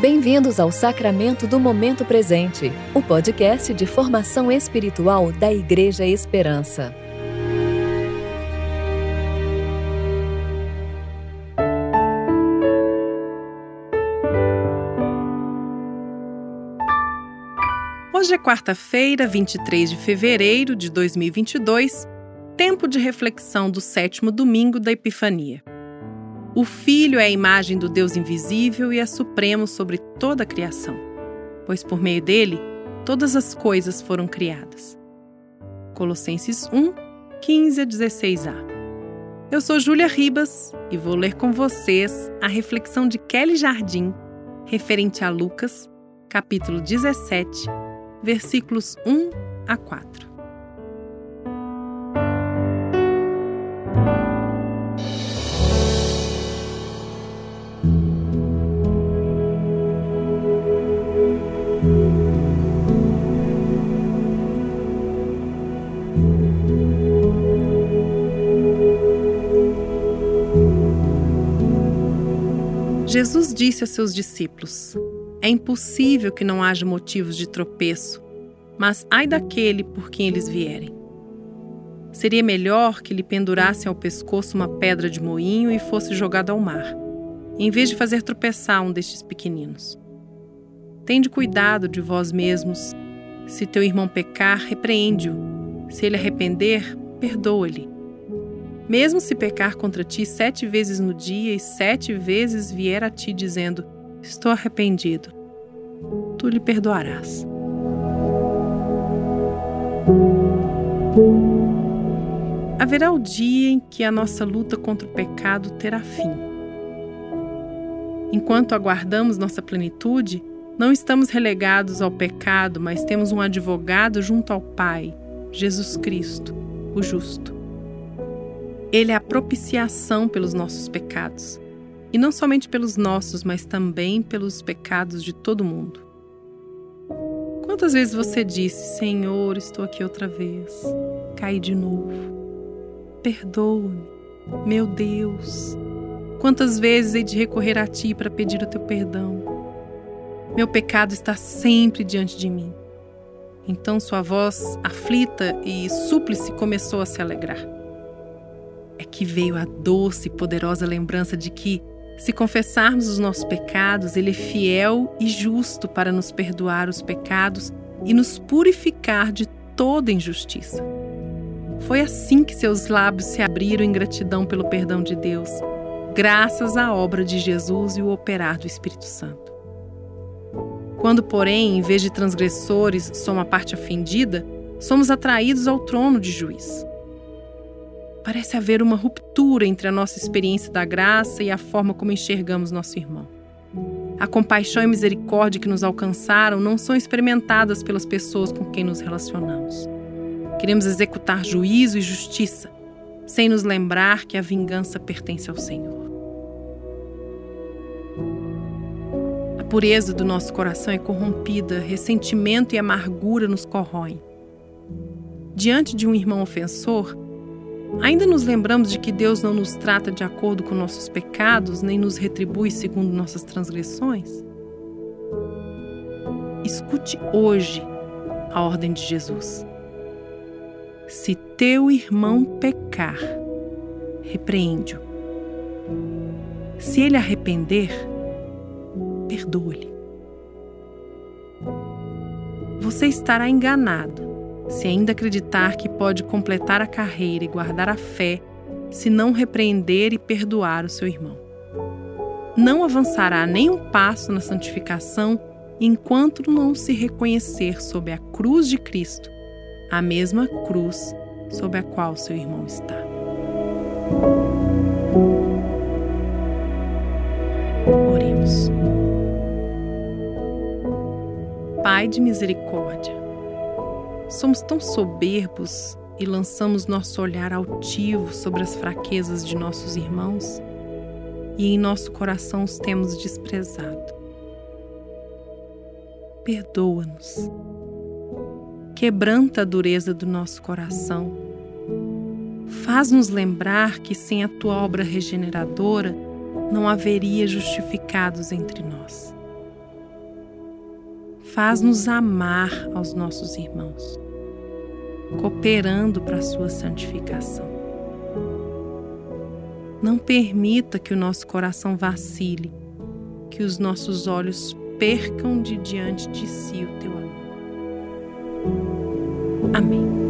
Bem-vindos ao Sacramento do Momento Presente, o podcast de formação espiritual da Igreja Esperança. Hoje é quarta-feira, 23 de fevereiro de 2022, tempo de reflexão do sétimo domingo da Epifania. O Filho é a imagem do Deus invisível e é supremo sobre toda a criação, pois por meio dele todas as coisas foram criadas. Colossenses 1, 15 a 16a. Eu sou Júlia Ribas e vou ler com vocês a reflexão de Kelly Jardim referente a Lucas, capítulo 17, versículos 1 a 4. Jesus disse a seus discípulos: É impossível que não haja motivos de tropeço, mas ai daquele por quem eles vierem. Seria melhor que lhe pendurassem ao pescoço uma pedra de moinho e fosse jogado ao mar, em vez de fazer tropeçar um destes pequeninos. Tende cuidado de vós mesmos. Se teu irmão pecar, repreende-o. Se ele arrepender, perdoa-lhe. Mesmo se pecar contra ti sete vezes no dia e sete vezes vier a ti dizendo: Estou arrependido, tu lhe perdoarás. Haverá o dia em que a nossa luta contra o pecado terá fim. Enquanto aguardamos nossa plenitude, não estamos relegados ao pecado, mas temos um advogado junto ao Pai, Jesus Cristo, o justo. Ele é a propiciação pelos nossos pecados. E não somente pelos nossos, mas também pelos pecados de todo mundo. Quantas vezes você disse: Senhor, estou aqui outra vez, caí de novo. Perdoa-me, meu Deus. Quantas vezes hei de recorrer a Ti para pedir o Teu perdão? Meu pecado está sempre diante de mim. Então sua voz aflita e súplice começou a se alegrar que veio a doce e poderosa lembrança de que, se confessarmos os nossos pecados, Ele é fiel e justo para nos perdoar os pecados e nos purificar de toda injustiça. Foi assim que seus lábios se abriram em gratidão pelo perdão de Deus, graças à obra de Jesus e o operar do Espírito Santo. Quando, porém, em vez de transgressores, somos a parte ofendida, somos atraídos ao trono de juiz. Parece haver uma ruptura entre a nossa experiência da graça e a forma como enxergamos nosso irmão. A compaixão e misericórdia que nos alcançaram não são experimentadas pelas pessoas com quem nos relacionamos. Queremos executar juízo e justiça, sem nos lembrar que a vingança pertence ao Senhor. A pureza do nosso coração é corrompida, ressentimento e amargura nos corroem. Diante de um irmão ofensor, Ainda nos lembramos de que Deus não nos trata de acordo com nossos pecados, nem nos retribui segundo nossas transgressões? Escute hoje a ordem de Jesus. Se teu irmão pecar, repreende-o. Se ele arrepender, perdoa-lhe. Você estará enganado se ainda acreditar que pode completar a carreira e guardar a fé, se não repreender e perdoar o seu irmão. Não avançará nem um passo na santificação enquanto não se reconhecer sob a cruz de Cristo, a mesma cruz sob a qual seu irmão está. Oremos. Pai de misericórdia, Somos tão soberbos e lançamos nosso olhar altivo sobre as fraquezas de nossos irmãos e em nosso coração os temos desprezado. Perdoa-nos. Quebranta a dureza do nosso coração. Faz-nos lembrar que sem a tua obra regeneradora não haveria justificados entre nós. Faz-nos amar aos nossos irmãos, cooperando para a sua santificação. Não permita que o nosso coração vacile, que os nossos olhos percam de diante de si o teu amor. Amém.